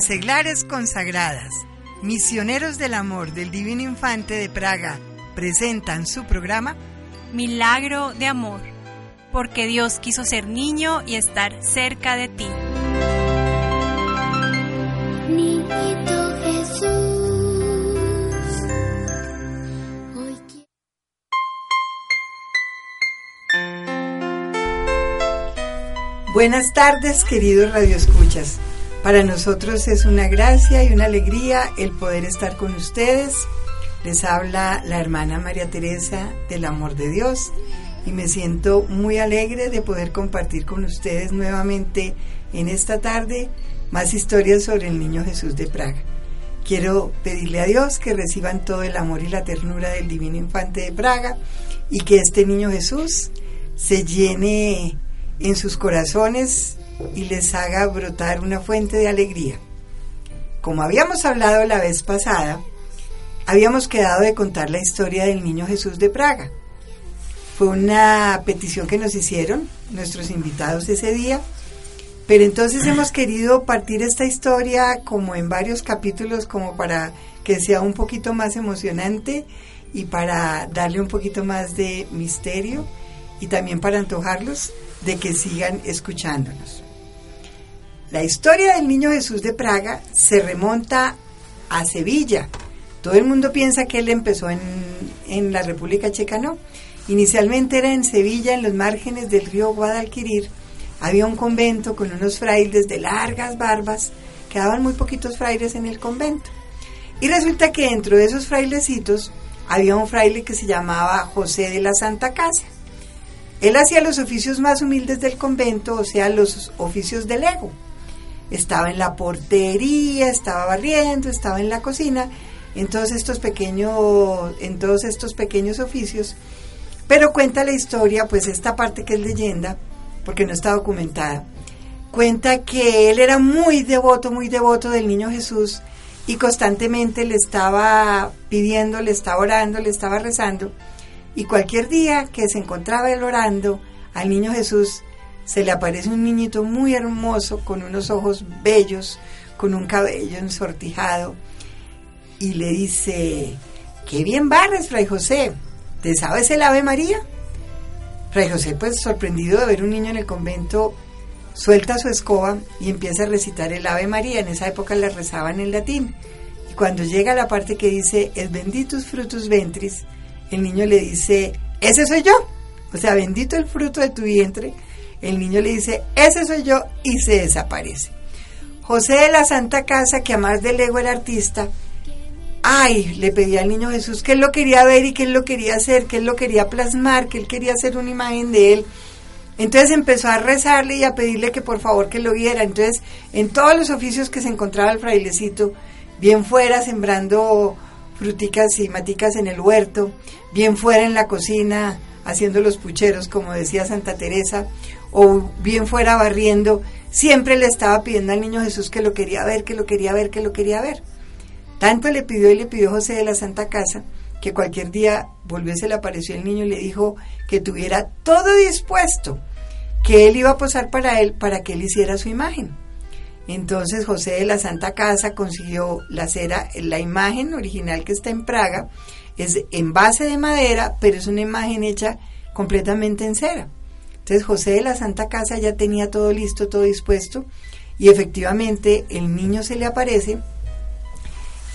Las seglares consagradas, misioneros del amor del Divino Infante de Praga, presentan su programa Milagro de Amor, porque Dios quiso ser niño y estar cerca de ti. Niñito Jesús, hoy. Buenas tardes, queridos radioescuchas. Para nosotros es una gracia y una alegría el poder estar con ustedes. Les habla la hermana María Teresa del Amor de Dios y me siento muy alegre de poder compartir con ustedes nuevamente en esta tarde más historias sobre el niño Jesús de Praga. Quiero pedirle a Dios que reciban todo el amor y la ternura del Divino Infante de Praga y que este niño Jesús se llene en sus corazones y les haga brotar una fuente de alegría. Como habíamos hablado la vez pasada, habíamos quedado de contar la historia del niño Jesús de Praga. Fue una petición que nos hicieron nuestros invitados ese día, pero entonces hemos querido partir esta historia como en varios capítulos como para que sea un poquito más emocionante y para darle un poquito más de misterio y también para antojarlos de que sigan escuchándonos. La historia del niño Jesús de Praga se remonta a Sevilla. Todo el mundo piensa que él empezó en, en la República Checa, no. Inicialmente era en Sevilla, en los márgenes del río Guadalquivir. Había un convento con unos frailes de largas barbas. Quedaban muy poquitos frailes en el convento. Y resulta que dentro de esos frailecitos había un fraile que se llamaba José de la Santa Casa. Él hacía los oficios más humildes del convento, o sea, los oficios del ego. Estaba en la portería, estaba barriendo, estaba en la cocina, en todos estos pequeños, en todos estos pequeños oficios. Pero cuenta la historia, pues esta parte que es leyenda, porque no está documentada, cuenta que él era muy devoto, muy devoto del niño Jesús y constantemente le estaba pidiendo, le estaba orando, le estaba rezando. Y cualquier día que se encontraba él orando al niño Jesús, se le aparece un niñito muy hermoso, con unos ojos bellos, con un cabello ensortijado, y le dice, qué bien barres, Fray José, ¿te sabes el Ave María? Fray José, pues sorprendido de ver un niño en el convento, suelta su escoba y empieza a recitar el Ave María. En esa época la rezaban en latín. Y cuando llega a la parte que dice, es benditus frutus ventris, el niño le dice, ese soy yo. O sea, bendito el fruto de tu vientre. El niño le dice, ese soy yo y se desaparece. José de la Santa Casa, que a más del ego era artista, ay, le pedía al niño Jesús que él lo quería ver y que él lo quería hacer, que él lo quería plasmar, que él quería hacer una imagen de él. Entonces empezó a rezarle y a pedirle que por favor que lo viera. Entonces, en todos los oficios que se encontraba el frailecito, bien fuera sembrando fruticas y maticas en el huerto, bien fuera en la cocina haciendo los pucheros, como decía Santa Teresa, o bien fuera barriendo, siempre le estaba pidiendo al niño Jesús que lo quería ver, que lo quería ver, que lo quería ver. Tanto le pidió y le pidió José de la Santa Casa que cualquier día volvió se le apareció el niño y le dijo que tuviera todo dispuesto, que él iba a posar para él para que él hiciera su imagen. Entonces José de la Santa Casa consiguió la cera, la imagen original que está en Praga, es en base de madera, pero es una imagen hecha completamente en cera. Entonces José de la Santa Casa ya tenía todo listo, todo dispuesto, y efectivamente el niño se le aparece.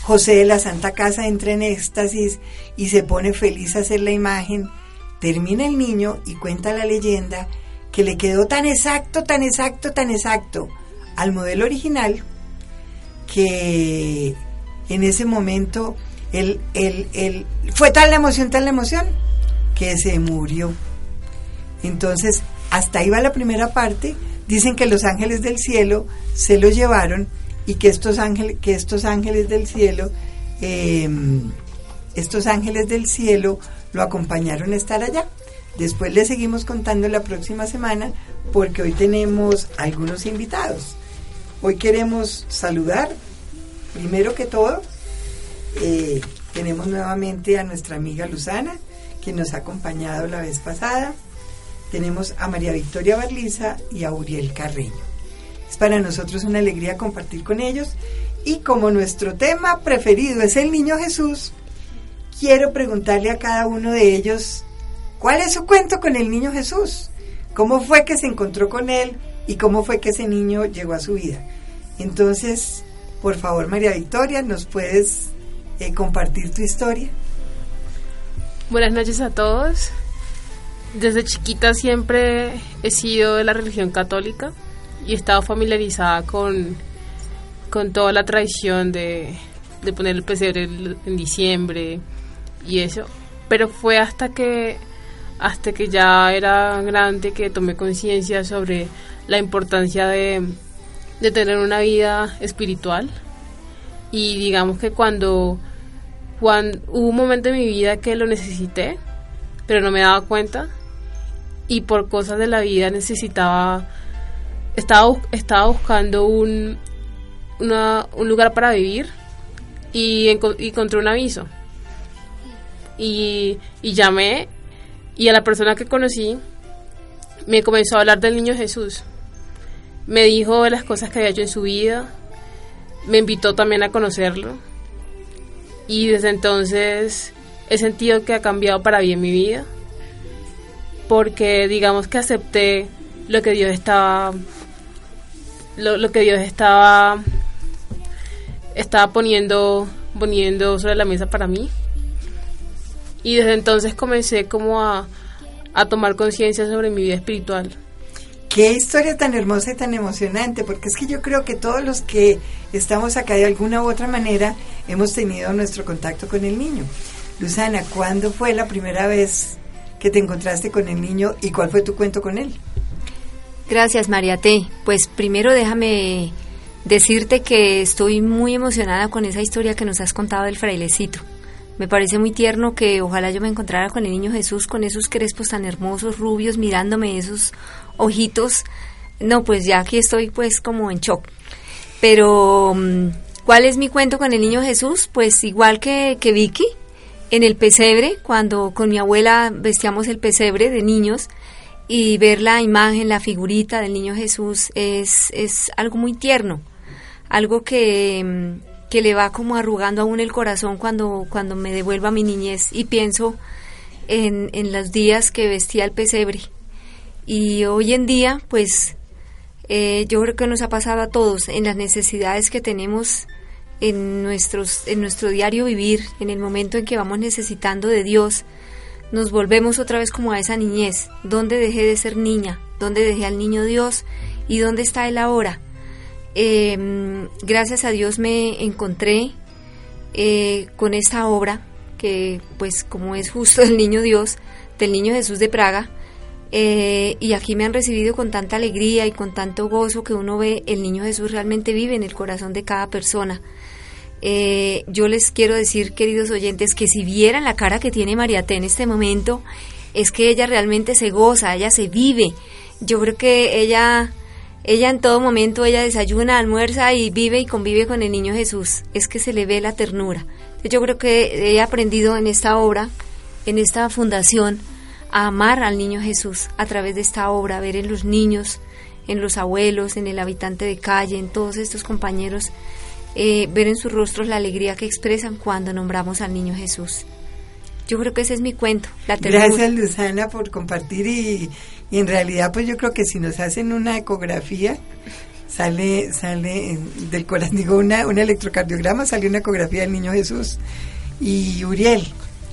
José de la Santa Casa entra en éxtasis y se pone feliz a hacer la imagen. Termina el niño y cuenta la leyenda que le quedó tan exacto, tan exacto, tan exacto al modelo original que en ese momento él, él, él, fue tal la emoción, tal la emoción, que se murió. Entonces, hasta ahí va la primera parte. Dicen que los ángeles del cielo se lo llevaron y que estos ángeles, que estos ángeles del cielo, eh, estos ángeles del cielo lo acompañaron a estar allá. Después le seguimos contando la próxima semana porque hoy tenemos algunos invitados. Hoy queremos saludar, primero que todo, eh, tenemos nuevamente a nuestra amiga Luzana, que nos ha acompañado la vez pasada. Tenemos a María Victoria Barliza y a Uriel Carreño. Es para nosotros una alegría compartir con ellos. Y como nuestro tema preferido es el niño Jesús, quiero preguntarle a cada uno de ellos, ¿cuál es su cuento con el niño Jesús? ¿Cómo fue que se encontró con él y cómo fue que ese niño llegó a su vida? Entonces, por favor, María Victoria, ¿nos puedes eh, compartir tu historia? Buenas noches a todos. Desde chiquita siempre he sido de la religión católica y he estado familiarizada con, con toda la tradición de, de poner el pesebre en diciembre y eso. Pero fue hasta que hasta que ya era grande que tomé conciencia sobre la importancia de, de tener una vida espiritual y digamos que cuando, cuando hubo un momento en mi vida que lo necesité pero no me daba cuenta y por cosas de la vida necesitaba estaba, estaba buscando un, un lugar para vivir y, encontré un aviso y, y llamé y a la persona que conocí me comenzó a hablar del niño Jesús. Me dijo de las cosas que había hecho en su vida. Me invitó también a conocerlo. Y desde entonces he sentido que ha cambiado para bien mi vida. Porque digamos que acepté lo que Dios estaba lo, lo que Dios estaba estaba poniendo poniendo sobre la mesa para mí y desde entonces comencé como a, tomar conciencia sobre mi vida espiritual. Qué historia tan hermosa y tan emocionante, porque es que yo creo que todos los que estamos acá de alguna u otra manera hemos tenido nuestro contacto con el niño. Luzana, ¿cuándo fue la primera vez que te encontraste con el niño y cuál fue tu cuento con él? Gracias, María T. Pues primero déjame decirte que estoy muy emocionada con esa historia que nos has contado del frailecito. Me parece muy tierno que ojalá yo me encontrara con el niño Jesús, con esos crespos tan hermosos, rubios, mirándome esos ojitos. No, pues ya aquí estoy pues como en shock. Pero, mm, ¿cuál es mi cuento con el niño Jesús? Pues igual que, que Vicky, en el pesebre, cuando con mi abuela vestíamos el pesebre de niños, y ver la imagen, la figurita del niño Jesús es, es algo muy tierno, algo que mm, que le va como arrugando aún el corazón cuando, cuando me devuelva mi niñez y pienso en, en los días que vestía el pesebre. Y hoy en día, pues eh, yo creo que nos ha pasado a todos en las necesidades que tenemos en, nuestros, en nuestro diario vivir, en el momento en que vamos necesitando de Dios, nos volvemos otra vez como a esa niñez, donde dejé de ser niña, donde dejé al niño Dios y dónde está Él ahora. Eh, gracias a Dios me encontré eh, con esta obra que pues como es justo el niño Dios, del niño Jesús de Praga, eh, y aquí me han recibido con tanta alegría y con tanto gozo que uno ve el niño Jesús realmente vive en el corazón de cada persona. Eh, yo les quiero decir, queridos oyentes, que si vieran la cara que tiene María T en este momento, es que ella realmente se goza, ella se vive. Yo creo que ella ella en todo momento, ella desayuna, almuerza y vive y convive con el niño Jesús. Es que se le ve la ternura. Yo creo que he aprendido en esta obra, en esta fundación, amar al niño Jesús a través de esta obra, ver en los niños, en los abuelos, en el habitante de calle, en todos estos compañeros, eh, ver en sus rostros la alegría que expresan cuando nombramos al niño Jesús. Yo creo que ese es mi cuento. La Gracias, Luzana, por compartir y, y en realidad, pues yo creo que si nos hacen una ecografía, sale sale del corazón, digo, una, un electrocardiograma, sale una ecografía del niño Jesús. Y Uriel,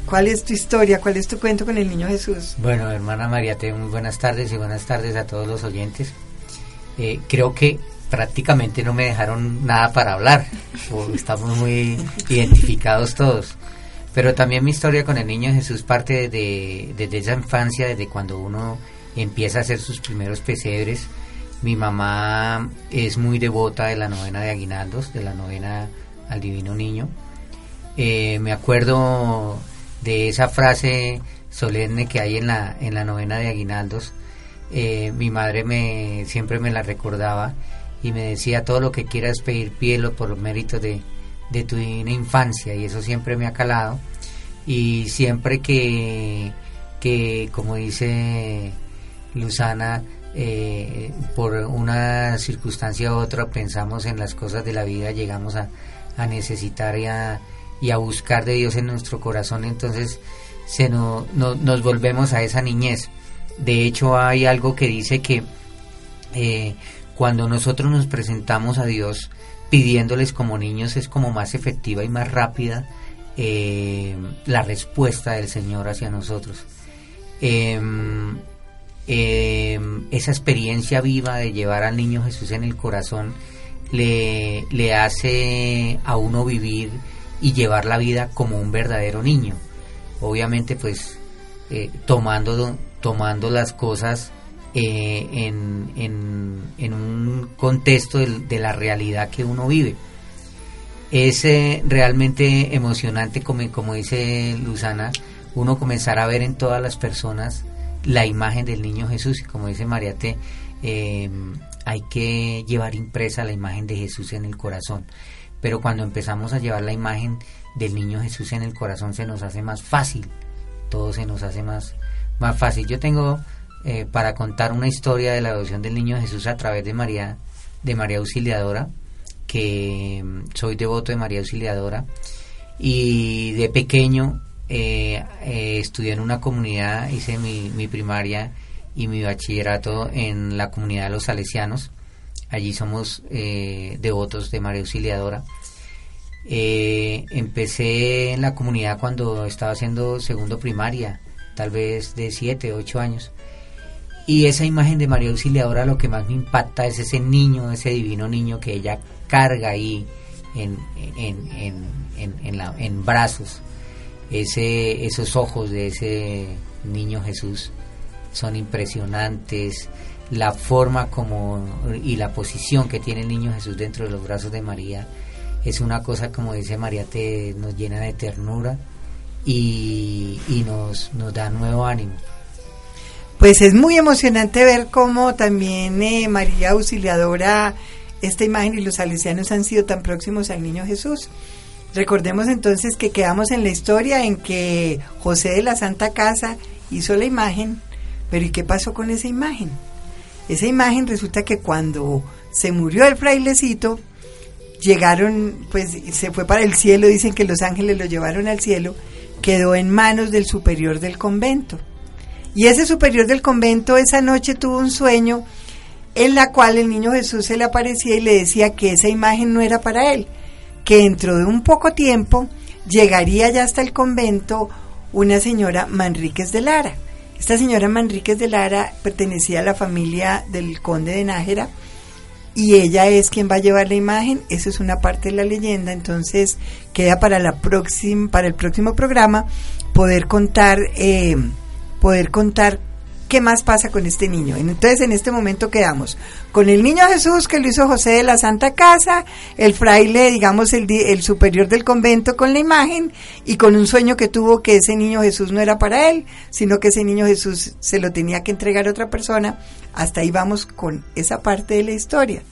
¿cuál es tu historia? ¿Cuál es tu cuento con el niño Jesús? Bueno, hermana María, te muy buenas tardes y buenas tardes a todos los oyentes. Eh, creo que prácticamente no me dejaron nada para hablar, estamos muy identificados todos. Pero también mi historia con el niño Jesús parte de, desde esa infancia, desde cuando uno empieza a hacer sus primeros pesebres. Mi mamá es muy devota de la novena de aguinaldos, de la novena al Divino Niño. Eh, me acuerdo de esa frase solemne que hay en la, en la novena de aguinaldos. Eh, mi madre me, siempre me la recordaba y me decía todo lo que quieras pedir, pídelo por los méritos de, de tu divina infancia y eso siempre me ha calado y siempre que, que como dice Luzana, eh, por una circunstancia u otra pensamos en las cosas de la vida, llegamos a, a necesitar y a, y a buscar de Dios en nuestro corazón, entonces se no, no- nos volvemos a esa niñez. De hecho, hay algo que dice que eh, cuando nosotros nos presentamos a Dios pidiéndoles como niños es como más efectiva y más rápida eh, la respuesta del Señor hacia nosotros. Em, em, esa experiencia viva de llevar al niño Jesús en el corazón le, le hace a uno vivir y llevar la vida como un verdadero niño. Obviamente pues eh, tomando, tomando las cosas eh, en, un contexto de, la realidad que uno vive. Es eh, realmente emocionante, como, como dice Luzana, uno comenzar a ver en todas las personas la imagen del niño Jesús. Y como dice Mariate, eh, hay que llevar impresa la imagen de Jesús en el corazón. Pero cuando empezamos a llevar la imagen del niño Jesús en el corazón se nos hace más fácil. Todo se nos hace más, más fácil. Yo tengo eh, para contar una historia de la devoción del niño Jesús a través de María, de María Auxiliadora, que mm, soy devoto de María Auxiliadora y de pequeño eh, eh, estudié en una comunidad, hice mi primaria y mi bachillerato en la comunidad de los salesianos. Allí somos eh, devotos de María Auxiliadora. Eh, empecé en la comunidad cuando estaba haciendo segundo primaria, tal vez de 7, 8 años. Y esa imagen de María Auxiliadora lo que más me impacta es ese niño, ese divino niño que ella carga ahí en, en, en, en, brazos. Ese, esos ojos de ese niño Jesús son impresionantes. La forma como y la posición que tiene el niño Jesús dentro de los brazos de María es una cosa, como dice María, te, nos llena de ternura y, nos, nos da nuevo ánimo. Pues es muy emocionante ver cómo también eh, María Auxiliadora, esta imagen y los salesianos han sido tan próximos al niño Jesús. Recordemos entonces que quedamos en la historia en que José de la Santa Casa hizo la imagen, pero ¿y qué pasó con esa imagen? Esa imagen resulta que cuando se murió el frailecito, llegaron, pues se fue para el cielo, dicen que los ángeles lo llevaron al cielo, quedó en manos del superior del convento. Y ese superior del convento esa noche tuvo un sueño en la cual el niño Jesús se le aparecía y le decía que esa imagen no era para él, que dentro de un poco tiempo llegaría ya hasta el convento una señora Manríquez de Lara. Esta señora Manríquez de Lara pertenecía a la familia del conde de Nájera y ella es quien va a llevar la imagen, eso es una parte de la leyenda, entonces queda para la próxima, para el próximo programa poder contar, eh, poder contar qué más pasa con este niño. Entonces en este momento quedamos con el niño Jesús que lo hizo José de la Santa Casa, el fraile, digamos el, el superior del convento con la imagen y con un sueño que tuvo que ese niño Jesús no era para él, sino que ese niño Jesús se lo tenía que entregar a otra persona. Hasta ahí vamos con esa parte de la historia.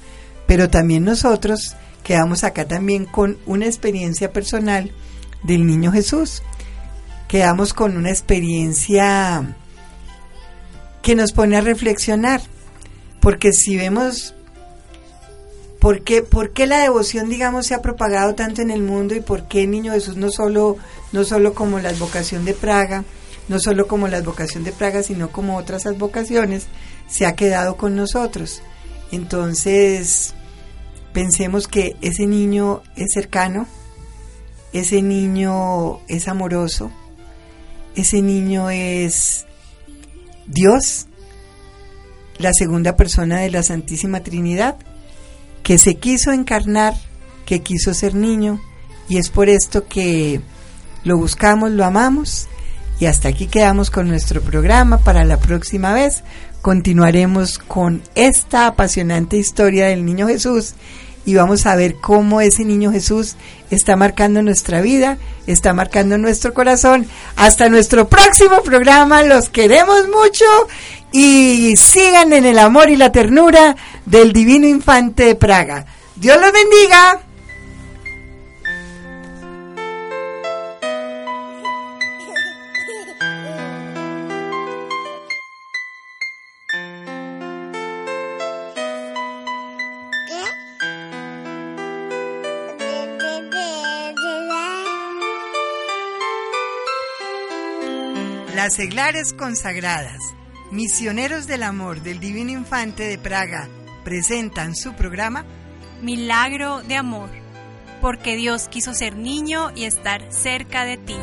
Pero también nosotros quedamos acá también con una experiencia personal del niño Jesús. Quedamos con una experiencia que nos pone a reflexionar. Porque si vemos por qué, la devoción, digamos, se ha propagado tanto en el mundo y por qué el niño Jesús no solo, no solo como la advocación de Praga, no solo como la advocación de Praga, sino como otras advocaciones, se ha quedado con nosotros. Entonces, pensemos que ese niño es cercano, ese niño es amoroso, ese niño es Dios, la segunda persona de la Santísima Trinidad, que se quiso encarnar, que quiso ser niño, y es por esto que lo buscamos, lo amamos, y hasta aquí quedamos con nuestro programa. Para la próxima vez continuaremos con esta apasionante historia del niño Jesús y vamos a ver cómo ese niño Jesús está marcando nuestra vida, está marcando nuestro corazón. Hasta nuestro próximo programa, los queremos mucho y sigan en el amor y la ternura del Divino Infante de Praga. Dios los bendiga. Las seglares consagradas, misioneros del amor del Divino Infante de Praga, presentan su programa Milagro de Amor, porque Dios quiso ser niño y estar cerca de ti.